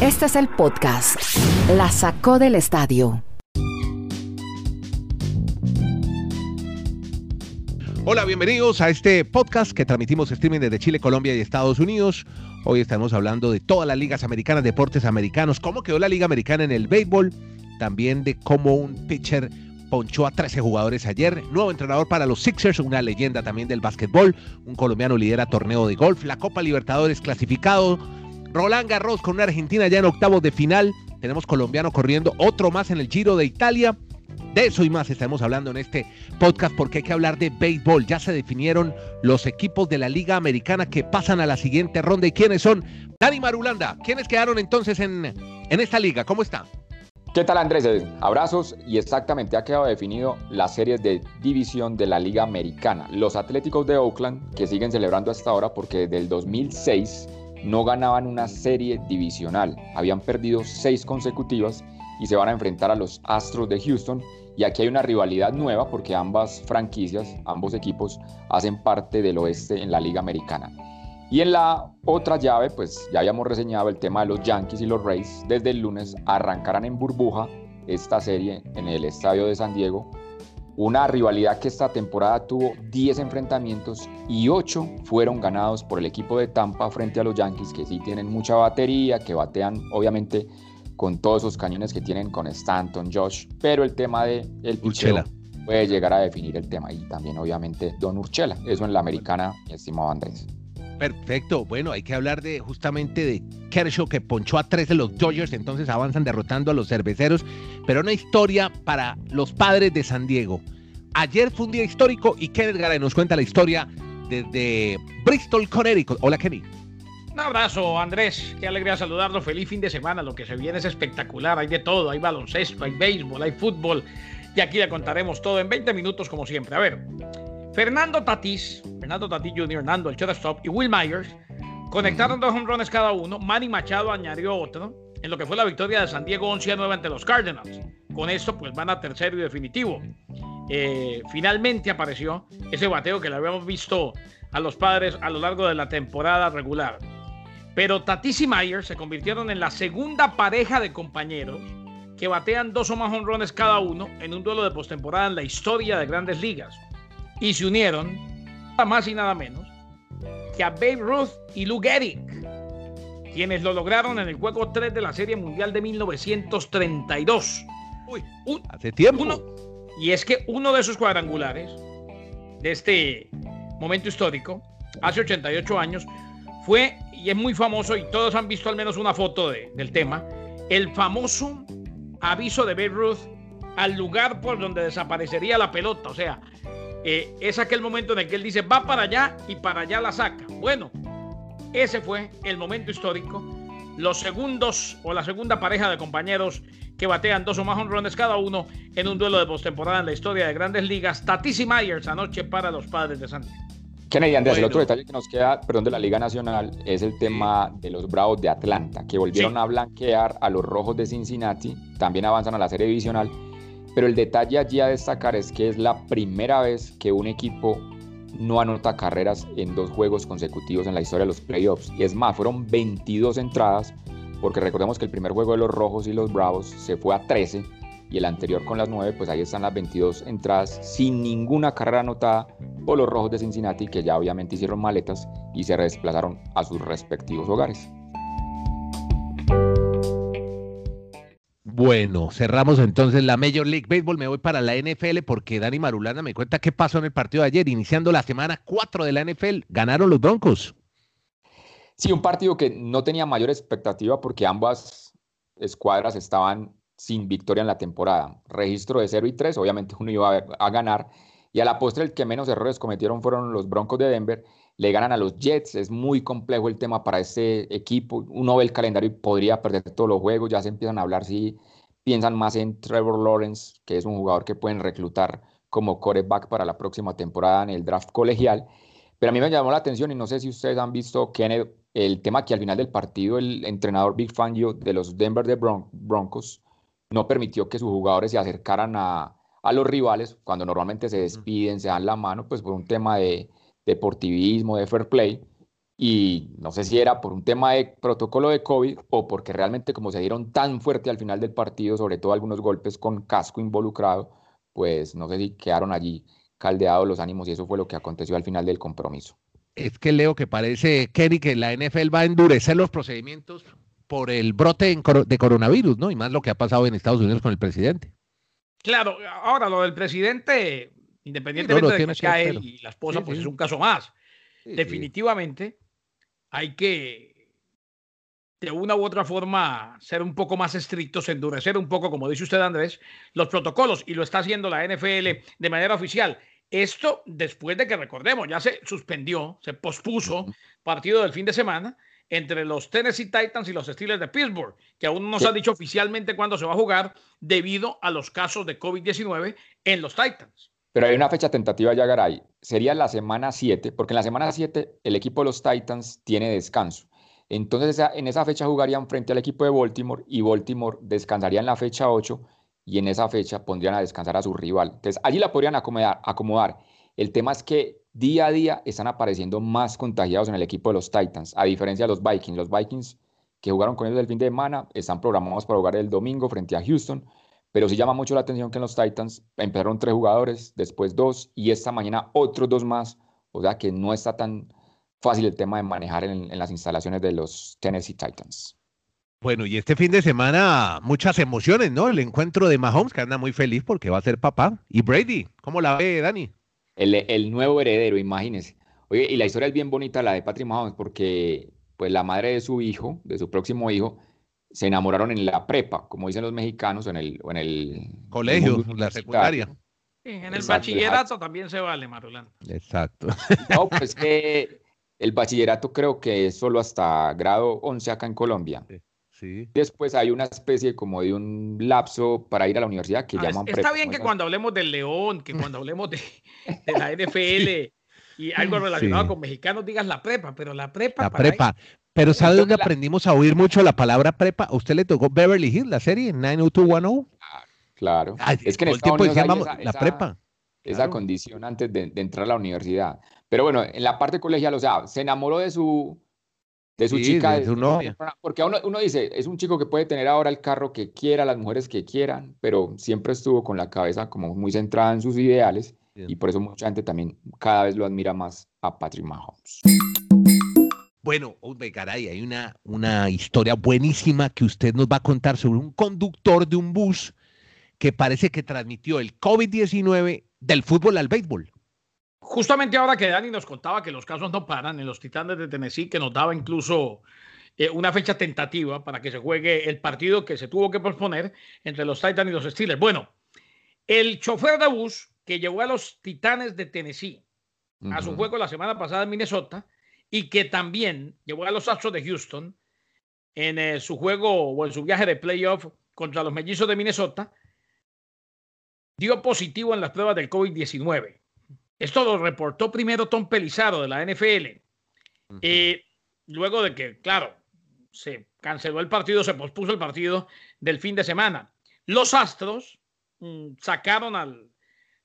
Este es el podcast. La sacó del estadio. Hola, bienvenidos a este podcast que transmitimos streaming desde Chile, Colombia y Estados Unidos. Hoy estamos hablando de todas las ligas americanas, deportes americanos, cómo quedó la liga americana en el béisbol, también de cómo un pitcher ponchó a 13 jugadores ayer, nuevo entrenador para los Sixers, una leyenda también del básquetbol, un colombiano lidera torneo de golf, la Copa Libertadores clasificado, Roland Garros con una Argentina ya en octavos de final, tenemos colombiano corriendo otro más en el Giro de Italia. De eso y más estaremos hablando en este podcast porque hay que hablar de béisbol. Ya se definieron los equipos de la Liga Americana que pasan a la siguiente ronda. ¿Y quiénes son? Dani Marulanda, ¿quiénes quedaron entonces en, en esta liga? ¿Cómo está? ¿Qué tal Andrés? Abrazos y exactamente ha quedado definido las series de división de la Liga Americana. Los Atléticos de Oakland, que siguen celebrando hasta ahora porque desde el 2006 no ganaban una serie divisional. Habían perdido seis consecutivas y se van a enfrentar a los Astros de Houston. Y aquí hay una rivalidad nueva porque ambas franquicias, ambos equipos, hacen parte del oeste en la Liga Americana. Y en la otra llave, pues ya habíamos reseñado el tema de los Yankees y los Rays. Desde el lunes arrancarán en burbuja esta serie en el estadio de San Diego. Una rivalidad que esta temporada tuvo 10 enfrentamientos y 8 fueron ganados por el equipo de Tampa frente a los Yankees, que sí tienen mucha batería, que batean obviamente con todos esos cañones que tienen con Stanton, Josh, pero el tema de el Urchela. puede llegar a definir el tema y también obviamente Don Urchela, eso en la americana, mi estimado Andrés. Perfecto. Bueno, hay que hablar de justamente de Kershaw que ponchó a tres de los Dodgers, entonces avanzan derrotando a los cerveceros. Pero una historia para los padres de San Diego. Ayer fue un día histórico y Kenneth Garay nos cuenta la historia desde Bristol, Connecticut. Hola, Kenny. Un abrazo, Andrés. Qué alegría saludarlo. Feliz fin de semana. Lo que se viene es espectacular. Hay de todo. Hay baloncesto, hay béisbol, hay fútbol. Y aquí le contaremos todo en 20 minutos, como siempre. A ver, Fernando Tatís, Fernando Tatís Jr., Nando, el shortstop, y Will Myers conectaron dos honrones cada uno. Manny Machado añadió otro en lo que fue la victoria de San Diego 11 a 9 ante los Cardinals. Con esto, pues van a tercero y definitivo. Eh, finalmente apareció ese bateo que le habíamos visto a los padres a lo largo de la temporada regular. Pero Tatis y Myers se convirtieron en la segunda pareja de compañeros que batean dos o más honrones cada uno en un duelo de postemporada en la historia de grandes ligas y se unieron nada más y nada menos que a Babe Ruth y Lou Gehrig, quienes lo lograron en el juego 3 de la Serie Mundial de 1932. Uy, hace tiempo. y es que uno de esos cuadrangulares de este momento histórico, hace 88 años, fue, y es muy famoso, y todos han visto al menos una foto del tema, el famoso aviso de Babe Ruth al lugar por donde desaparecería la pelota. O sea, eh, es aquel momento en el que él dice, va para allá y para allá la saca. Bueno, ese fue el momento histórico. Los segundos o la segunda pareja de compañeros que batean dos o más honrones cada uno en un duelo de postemporada en la historia de grandes ligas. Tatis y Myers anoche para los padres de Santiago. Kennedy, Andrés, el otro detalle que nos queda, perdón, de la Liga Nacional es el tema de los Bravos de Atlanta, que volvieron a blanquear a los Rojos de Cincinnati, también avanzan a la serie divisional pero el detalle allí a destacar es que es la primera vez que un equipo no anota carreras en dos juegos consecutivos en la historia de los playoffs. Y es más, fueron 22 entradas, porque recordemos que el primer juego de los Rojos y los Bravos se fue a 13 y el anterior con las 9, pues ahí están las 22 entradas sin ninguna carrera anotada por los Rojos de Cincinnati, que ya obviamente hicieron maletas y se desplazaron a sus respectivos hogares. Bueno, cerramos entonces la Major League Baseball. Me voy para la NFL porque Dani Marulanda me cuenta qué pasó en el partido de ayer, iniciando la semana 4 de la NFL. Ganaron los Broncos. Sí, un partido que no tenía mayor expectativa porque ambas escuadras estaban sin victoria en la temporada. Registro de 0 y 3, obviamente uno iba a ganar. Y a la postre el que menos errores cometieron fueron los Broncos de Denver. Le ganan a los Jets, es muy complejo el tema para este equipo. Uno ve el calendario y podría perder todos los juegos. Ya se empiezan a hablar si piensan más en Trevor Lawrence, que es un jugador que pueden reclutar como quarterback para la próxima temporada en el draft colegial. Pero a mí me llamó la atención y no sé si ustedes han visto Kenneth, el tema que al final del partido el entrenador Big Fangio de los Denver de Broncos no permitió que sus jugadores se acercaran a, a los rivales cuando normalmente se despiden, se dan la mano, pues por un tema de deportivismo, de fair play. y no sé si era por un tema de protocolo de COVID o porque realmente como se dieron tan fuerte al final del partido, sobre todo algunos golpes con casco involucrado, pues no sé si quedaron allí caldeados los ánimos y eso fue lo que aconteció al final del compromiso. Es que leo que parece, Kenny, que la NFL va a endurecer los procedimientos por el brote de coronavirus, ¿no? Y más lo que ha pasado en Estados Unidos con el presidente. Claro, ahora lo del presidente, independientemente de que sea él y la esposa, pues es un caso más. Definitivamente hay que, de una u otra forma, ser un poco más estrictos, endurecer un poco, como dice usted, Andrés, los protocolos, y lo está haciendo la NFL de manera oficial. Esto después de que, recordemos, ya se suspendió, se pospuso partido del fin de semana entre los Tennessee Titans y los Steelers de Pittsburgh, que aún no se ha dicho oficialmente cuándo se va a jugar debido a los casos de COVID-19 en los Titans. Pero hay una fecha tentativa ya, Garay. Sería la semana 7, porque en la semana 7 el equipo de los Titans tiene descanso. Entonces en esa fecha jugarían frente al equipo de Baltimore y Baltimore descansaría en la fecha 8 y en esa fecha pondrían a descansar a su rival. Entonces allí la podrían acomodar. acomodar. El tema es que día a día están apareciendo más contagiados en el equipo de los Titans, a diferencia de los Vikings. Los Vikings que jugaron con ellos el fin de semana están programados para jugar el domingo frente a Houston pero sí llama mucho la atención que en los Titans empezaron tres jugadores, después dos y esta mañana otros dos más. O sea que no está tan fácil el tema de manejar en, las instalaciones de los Tennessee Titans. Bueno, y este fin de semana muchas emociones, ¿no? El encuentro de Mahomes, que anda muy feliz porque va a ser papá. Y Brady, ¿cómo la ve, Dani? El, el nuevo heredero, imagínese. Oye, y la historia es bien bonita, la de Patrick Mahomes, porque pues la madre de su hijo, de su próximo hijo, se enamoraron en la prepa, como dicen los mexicanos, en el, en el colegio, la secundaria. en el bachillerato también se vale, Marulán. Exacto. No, pues que el bachillerato creo que es solo hasta grado 11 acá en Colombia. Sí. Después hay una especie como de un lapso para ir a la universidad que ah, llaman prepa. Está bien que cuando hablemos del León, que cuando hablemos de, la NFL y algo relacionado con mexicanos digas la prepa, pero la prepa. La prepa. Pero ¿sabe dónde aprendimos a oír mucho la palabra prepa? ¿A usted le tocó Beverly Hills, la serie 90210? Claro. es que en Estados Unidos esa, la prepa. Esa condición antes de, entrar a la universidad. Pero bueno, en la parte colegial, o sea, se enamoró de su, de su chica. De su novia. Porque uno, uno, dice, es un chico que puede tener ahora el carro que quiera, las mujeres que quieran, pero siempre estuvo con la cabeza como muy centrada en sus ideales. Y por eso mucha gente también cada vez lo admira más a Patrick Mahomes. Bueno, caray, hay una, una historia buenísima que usted nos va a contar sobre un conductor de un bus que parece que transmitió el COVID-19 del fútbol al béisbol. Justamente ahora que Dani nos contaba que los casos no paran en los Titanes de Tennessee, que nos daba incluso eh, una fecha tentativa para que se juegue el partido que se tuvo que posponer entre los Titans y los Steelers. Bueno, el chofer de bus que llevó a los Titanes de Tennessee a su juego la semana pasada en Minnesota, y que también llevó a los Astros de Houston en eh, su juego o en su viaje de playoff contra los mellizos de Minnesota, dio positivo en las pruebas del COVID-19. Esto lo reportó primero Tom Pelizaro de la NFL. y luego de que, claro, se canceló el partido, se pospuso el partido del fin de semana. Los Astros mm, sacaron al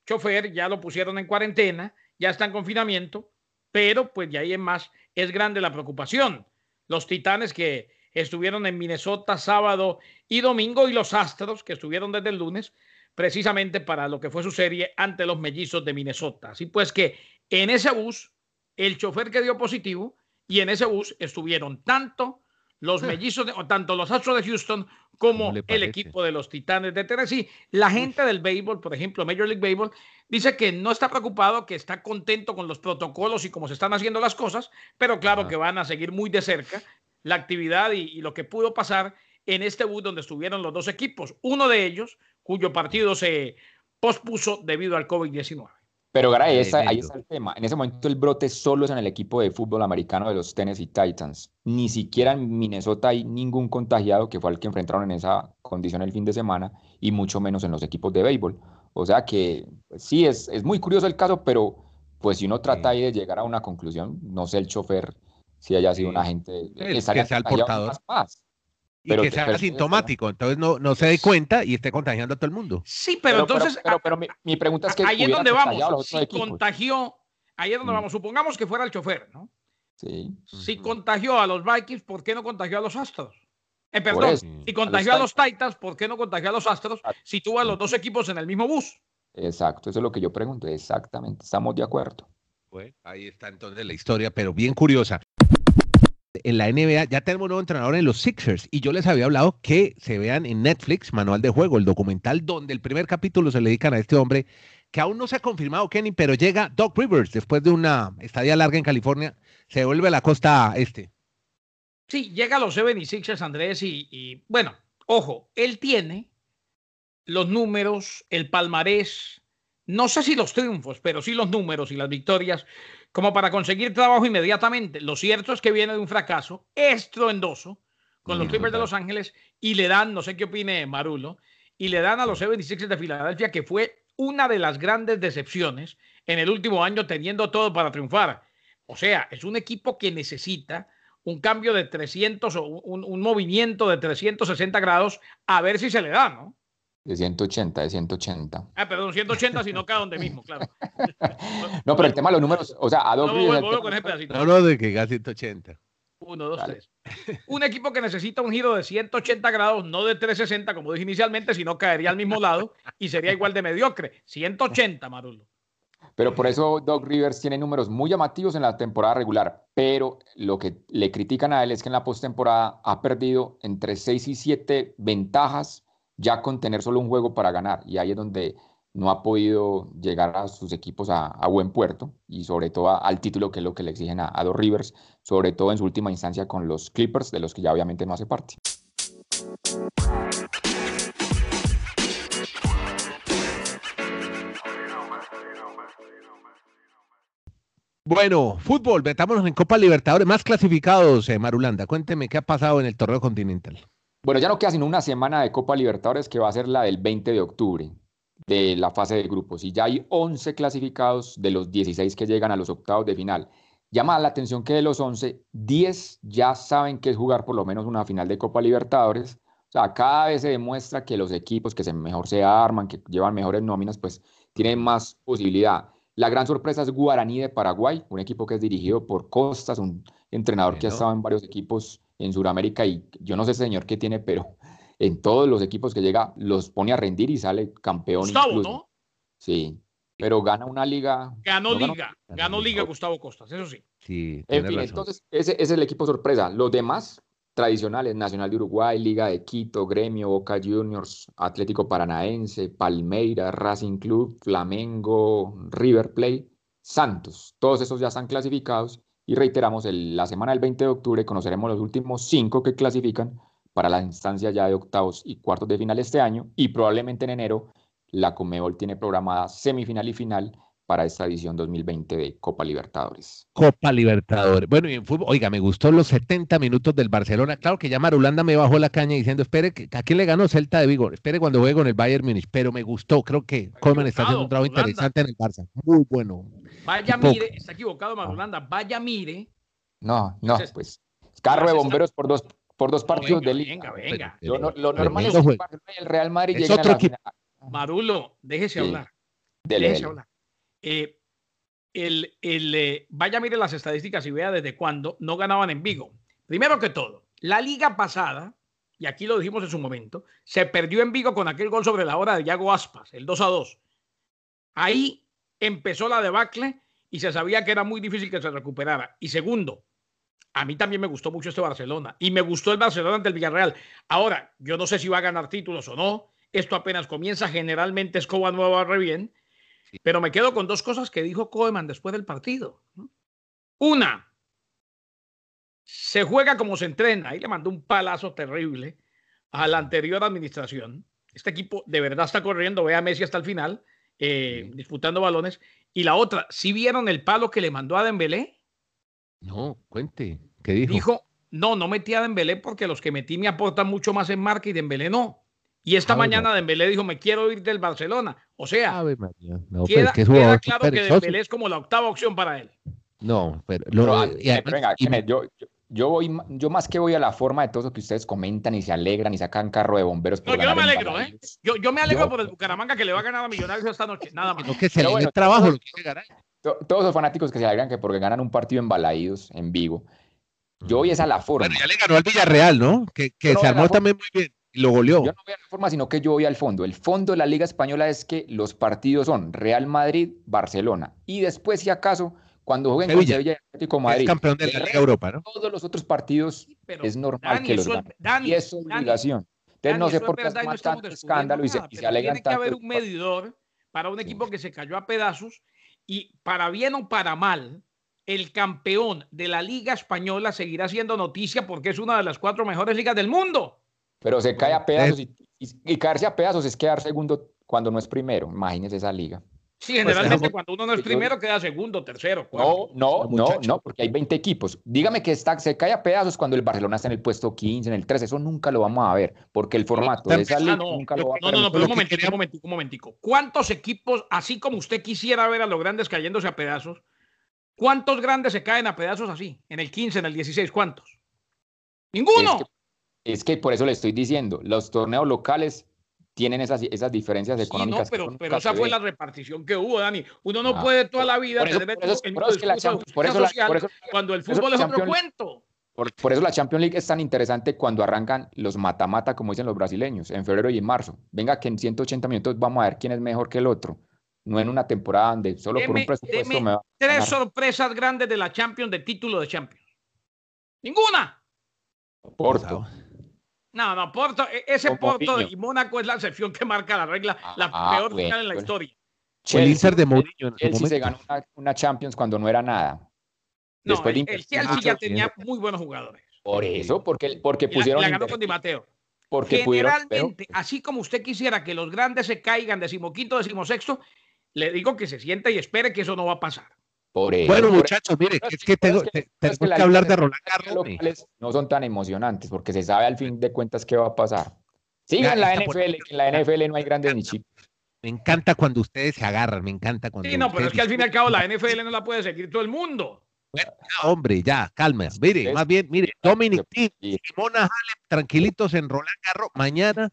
chofer, ya lo pusieron en cuarentena, ya está en confinamiento pero pues de ahí en más es grande la preocupación. Los Titanes que estuvieron en Minnesota sábado y domingo y los Astros que estuvieron desde el lunes precisamente para lo que fue su serie ante los mellizos de Minnesota. Así pues que en ese bus, el chofer que dio positivo y en ese bus estuvieron tanto los ah. mellizos, de, o tanto los Astros de Houston como el equipo de los Titanes de Tennessee. La gente del béisbol, por ejemplo, Major League Baseball, dice que no está preocupado, que está contento con los protocolos y cómo se están haciendo las cosas, pero claro que van a seguir muy de cerca la actividad y, lo que pudo pasar en este bus donde estuvieron los dos equipos. Uno de ellos, cuyo partido se pospuso debido al COVID-19. Pero Garay, ahí está el tema. En ese momento el brote solo es en el equipo de fútbol americano de los Tennessee Titans. Ni siquiera en Minnesota hay ningún contagiado que fue al que enfrentaron en esa condición el fin de semana y mucho menos en los equipos de béisbol. O sea que pues, sí, es, es muy curioso el caso, pero pues si uno trata ahí de llegar a una conclusión, no sé el chofer si haya sido un agente que sea el portador. Más, y que sea asintomático, entonces no, no se dé cuenta y esté contagiando a todo el mundo. Sí, pero, entonces. Pero, mi, pregunta es que. Ahí es donde vamos. Si contagió, ahí es donde mm. vamos. Supongamos que fuera el chofer, ¿no? Sí. Si contagió a los Vikings, ¿por qué no contagió a los Astros? Eh, perdón, si contagió a los, Titans, ¿por qué no contagió a los Astros si tuvo a los dos equipos en el mismo bus? Exacto, eso es lo que yo pregunto, exactamente, estamos de acuerdo. Bueno, ahí está entonces la historia, pero bien curiosa. En la NBA ya tenemos un nuevo entrenador en los Sixers y yo les había hablado que se vean en Netflix Manual de Juego, el documental donde el primer capítulo se le dedican a este hombre que aún no se ha confirmado Kenny, pero llega Doc Rivers después de una estadía larga en California, se vuelve a la costa este. Sí, llega a los 76ers Andrés y, y bueno, ojo, él tiene los números, el palmarés, no sé si los triunfos, pero sí los números y las victorias, como para conseguir trabajo inmediatamente. Lo cierto es que viene de un fracaso estruendoso con los Clippers de Los Ángeles y le dan, no sé qué opine Marulo, y le dan a los 76ers de Filadelfia, que fue una de las grandes decepciones en el último año teniendo todo para triunfar. O sea, es un equipo que necesita un cambio de 300 o un, movimiento de 360 grados a ver si se le da, ¿no? De 180, de 180. Ah, perdón, 180 si no cae donde mismo, claro. no, pero el tema de los números, o sea, a dos no, no, no, de que cae 180. Uno, dos, tres. Un equipo que necesita un giro de 180 grados, no de 360, como dije inicialmente, sino caería al mismo lado y sería igual de mediocre. 180, Marulo. Pero por eso Doug Rivers tiene números muy llamativos en la temporada regular. Pero lo que le critican a él es que en la postemporada ha perdido entre 6 y 7 ventajas ya con tener solo un juego para ganar. Y ahí es donde no ha podido llegar a sus equipos a, buen puerto y sobre todo al título que es lo que le exigen a, a Doug Rivers, sobre todo en su última instancia con los Clippers, de los que ya obviamente no hace parte. Bueno, fútbol, metámonos en Copa Libertadores, más clasificados, eh, Marulanda. Cuénteme qué ha pasado en el torneo continental. Bueno, ya no queda sino una semana de Copa Libertadores que va a ser la del 20 de octubre de la fase de grupos y ya hay 11 clasificados de los 16 que llegan a los octavos de final. Llama la atención que de los 11, 10 ya saben que es jugar por lo menos una final de Copa Libertadores. O sea, cada vez se demuestra que los equipos que se mejor se arman, que llevan mejores nóminas, pues tienen más posibilidad. La gran sorpresa es Guaraní de Paraguay, un equipo que es dirigido por Costas, un entrenador que ha estado en varios equipos en Sudamérica y yo no sé señor qué tiene, pero en todos los equipos que llega los pone a rendir y sale campeón. Gustavo, ¿no? Sí, pero gana una liga. Ganó liga, ganó, liga Gustavo Costas, eso sí. Sí, en fin, entonces ese, ese, es el equipo sorpresa. Los demás, tradicionales, Nacional de Uruguay, Liga de Quito, Gremio, Boca Juniors, Atlético Paranaense, Palmeiras, Racing Club, Flamengo, River Plate, Santos. Todos esos ya están clasificados y reiteramos, la semana del 20 de octubre conoceremos los últimos cinco que clasifican para la instancia ya de octavos y cuartos de final este año y probablemente en enero la Comebol tiene programada semifinal y final para esta edición 2020 de Copa Libertadores. Copa Libertadores. Bueno, y en fútbol, oiga, me gustó los 70 minutos del Barcelona. Claro que ya Marulanda me bajó la caña diciendo, espere, ¿a quién le ganó Celta de Vigo? Espere cuando juegue con el Bayern Múnich, pero me gustó. Creo que Coleman está haciendo un trabajo interesante en el Barça. Muy bueno. Vaya mire, está equivocado Marulanda, vaya mire. No, no, pues carro de bomberos por dos por dos partidos de liga. Venga, venga. Lo, normal es que el Real Madrid es otro equipo. Marulo, déjese hablar. déjese hablar. Eh, el, eh, vaya, mire las estadísticas y vea desde cuándo no ganaban en Vigo. Primero que todo, la liga pasada, y aquí lo dijimos en su momento, se perdió en Vigo con aquel gol sobre la hora de Yago Aspas, el 2 a 2. Ahí empezó la debacle y se sabía que era muy difícil que se recuperara. Y segundo, a mí también me gustó mucho este Barcelona y me gustó el Barcelona ante el Villarreal. Ahora, yo no sé si va a ganar títulos o no. Esto apenas comienza. Generalmente Escoba no va re bien. Pero me quedo con dos cosas que dijo Koeman después del partido. Una, se juega como se entrena. Ahí le mandó un palazo terrible a la anterior administración. Este equipo de verdad está corriendo, ve a Messi hasta el final, eh, disputando balones. Y la otra, ¿sí vieron el palo que le mandó a Dembélé? No, cuente, ¿qué dijo? Dijo, no, no metí a Dembélé porque los que metí me aportan mucho más en marca y Dembélé no. Y esta mañana Dembélé dijo, me quiero ir del Barcelona. O sea, queda, claro que Dembélé es como la octava opción para él. No, pero... venga, yo, yo, voy, yo más que voy a la forma de todo lo que ustedes comentan y se alegran y sacan carro de bomberos. no, yo no me alegro, ¿eh? Yo, yo me alegro por el Bucaramanga que le va a ganar a Millonarios esta noche, nada más. que se le trabajo lo que ganar. todos los fanáticos que se alegran que porque ganan un partido en Balaídos, en Vigo. Yo voy esa la forma. Bueno, ya le ganó al Villarreal, ¿no? Que, que se armó también muy bien lo goleó. Yo no voy a la forma, sino que yo voy al fondo. El fondo de la Liga Española es que los partidos son Real Madrid, Barcelona. Y después, si acaso, cuando jueguen con Sevilla y Atlético Madrid. Es campeón de la Liga Europa, ¿no? Todos los otros partidos es normal que los ganen. y es obligación. Entonces no sé por qué es tanto escándalo y se, y se Tiene que haber un medidor para un equipo que se cayó a pedazos y para bien o para mal, el campeón de la Liga Española seguirá siendo noticia porque es una de las cuatro mejores ligas del mundo. Pero se cae a pedazos y, y, caerse a pedazos es quedar segundo cuando no es primero. Imagínese esa liga. Sí, pues, generalmente cuando uno no es primero queda segundo, tercero, cuarto. No, no, no, no, porque hay 20 equipos. Dígame que está, se cae a pedazos cuando el Barcelona está en el puesto 15, en el 13, eso nunca lo vamos a ver, porque el formato de esa liga no, nunca lo vamos a ver. No, no, no, pero un momentico, un momentico, un momentico. ¿Cuántos equipos, así como usted quisiera ver a los grandes cayéndose a pedazos, cuántos grandes se caen a pedazos así? En el 15, en el 16, ¿cuántos? Ninguno. Es que, es que por eso le estoy diciendo, los torneos locales tienen esas, esas diferencias económicas. Sí, no, pero, pero esa fue la repartición que hubo, Dani. Uno no ah, puede toda la vida tener cuando el fútbol es otro cuento. Por, por, eso la Champions League es tan interesante cuando arrancan los mata-mata, como dicen los brasileños, en febrero y en marzo. Venga, que en 180 minutos vamos a ver quién es mejor que el otro. No en una temporada donde solo por un presupuesto me va Tres sorpresas grandes de la Champions, de título de Champions. Ninguna. Porto. No, no, Porto, e, ese Porto y Mónaco es la excepción que marca la regla, la ah, peor final en la historia. Chelsea, de Mourinho Chelsea se ganó una, Champions cuando no era nada. No, Después el, el Chelsea ya tenía muy buenos jugadores. Por eso, porque, porque pusieron. La, la ganó con Di Mateo. Porque Generalmente, así como usted quisiera que los grandes se caigan decimoquinto, decimosexto, le digo que se sienta y espere que eso no va a pasar bueno, muchachos, mire, es que tengo, que, hablar de Roland Garros. No son tan emocionantes porque se sabe al fin de cuentas qué va a pasar. Sigan la NFL, en la NFL no hay grandes ni chicos. Me encanta cuando ustedes se agarran, me encanta cuando. Sí, no, pero es que al fin y al cabo la NFL no la puede seguir todo el mundo. Bueno, hombre, ya, calma. Mire, más bien, mire, Dominic y Simona Halep, tranquilitos en Roland Garros. Mañana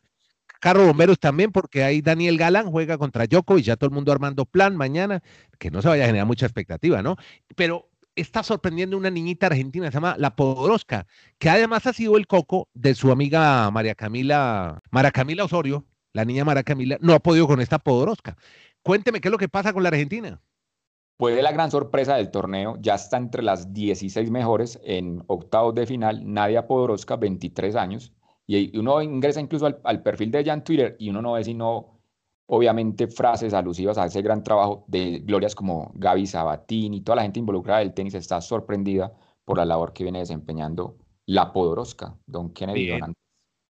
Carro Bomberos también, porque ahí Daniel Galán juega contra y ya todo el mundo armando plan mañana, que no se vaya a generar mucha expectativa, ¿no? Pero está sorprendiendo una niñita argentina, se llama La Podoroska, que además ha sido el coco de su amiga María Camila, María Camila Osorio, la niña María Camila, no ha podido con esta Podoroska. Cuénteme qué es lo que pasa con la Argentina. Fue la gran sorpresa del torneo, ya está entre las 16 mejores en octavos de final, Nadia Podoroska, 23 años, y uno ingresa incluso al, perfil de ella en Twitter y uno no ve sino, obviamente, frases alusivas a ese gran trabajo de glorias como Gaby Sabatini y toda la gente involucrada del tenis está sorprendida por la labor que viene desempeñando la Podoroska, Don Kennedy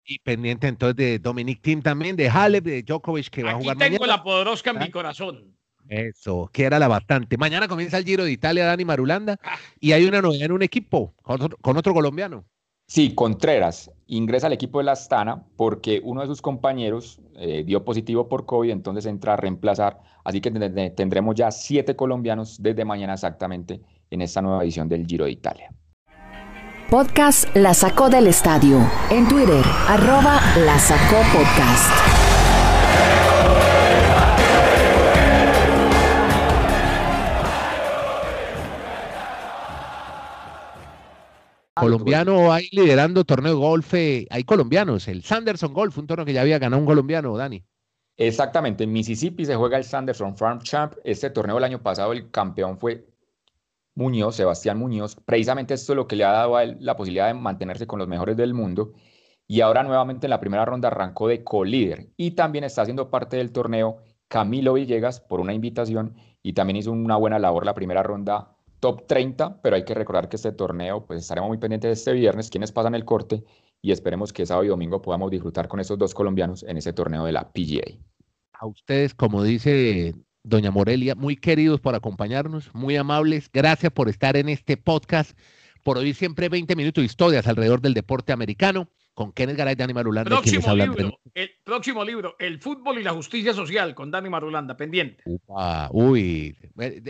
Y pendiente entonces de Dominic Thiem también, de Halep, de Djokovic que va a jugar tengo la Podoroska en mi corazón. Eso, que era la bastante. Mañana comienza el Giro de Italia, Dani Marulanda, ah. y hay una novedad en un equipo con otro colombiano. Sí, Contreras ingresa al equipo de la Astana porque uno de sus compañeros eh, dio positivo por COVID, entonces entra a reemplazar. Así que tendremos ya siete colombianos desde mañana exactamente en esta nueva edición del Giro de Italia. Podcast La Sacó del Estadio. En Twitter, arroba La Sacó Podcast. Colombiano ahí liderando torneo de golf, eh, hay colombianos, el Sanderson Golf, un torneo que ya había ganado un colombiano, Dani. Exactamente, en Mississippi se juega el Sanderson Farm Champ. Este torneo el año pasado el campeón fue Muñoz, Sebastián Muñoz. Precisamente esto es lo que le ha dado a él la posibilidad de mantenerse con los mejores del mundo. Y ahora nuevamente en la primera ronda arrancó de co-líder. Y también está haciendo parte del torneo Camilo Villegas por una invitación y también hizo una buena labor la primera ronda top 30, pero hay que recordar que este torneo, pues estaremos muy pendientes de este viernes, quienes pasan el corte y esperemos que sábado y domingo podamos disfrutar con estos dos colombianos en ese torneo de la PGA. A ustedes, como dice doña Morelia, muy queridos por acompañarnos, muy amables, gracias por estar en este podcast, por oír siempre 20 minutos de historias alrededor del deporte americano con Kenneth Garay, Dani Marulanda. Próximo libro, el próximo libro, El fútbol y la justicia social con Dani Marulanda, pendiente. Uy,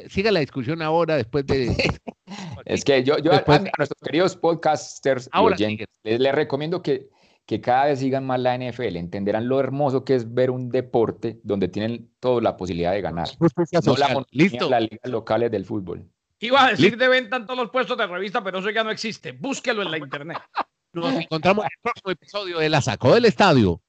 siga la discusión ahora después de... es que yo, después... a, nuestros queridos podcasters ahora, les, recomiendo que, que cada vez sigan más la NFL, entenderán lo hermoso que es ver un deporte donde tienen toda la posibilidad de ganar. no la Listo. las ligas locales del fútbol. Iba a decir de venta en todos los puestos de revista, pero eso ya no existe. Búsquelo en la internet. Nos encontramos en el próximo episodio de La Sacó del Estadio.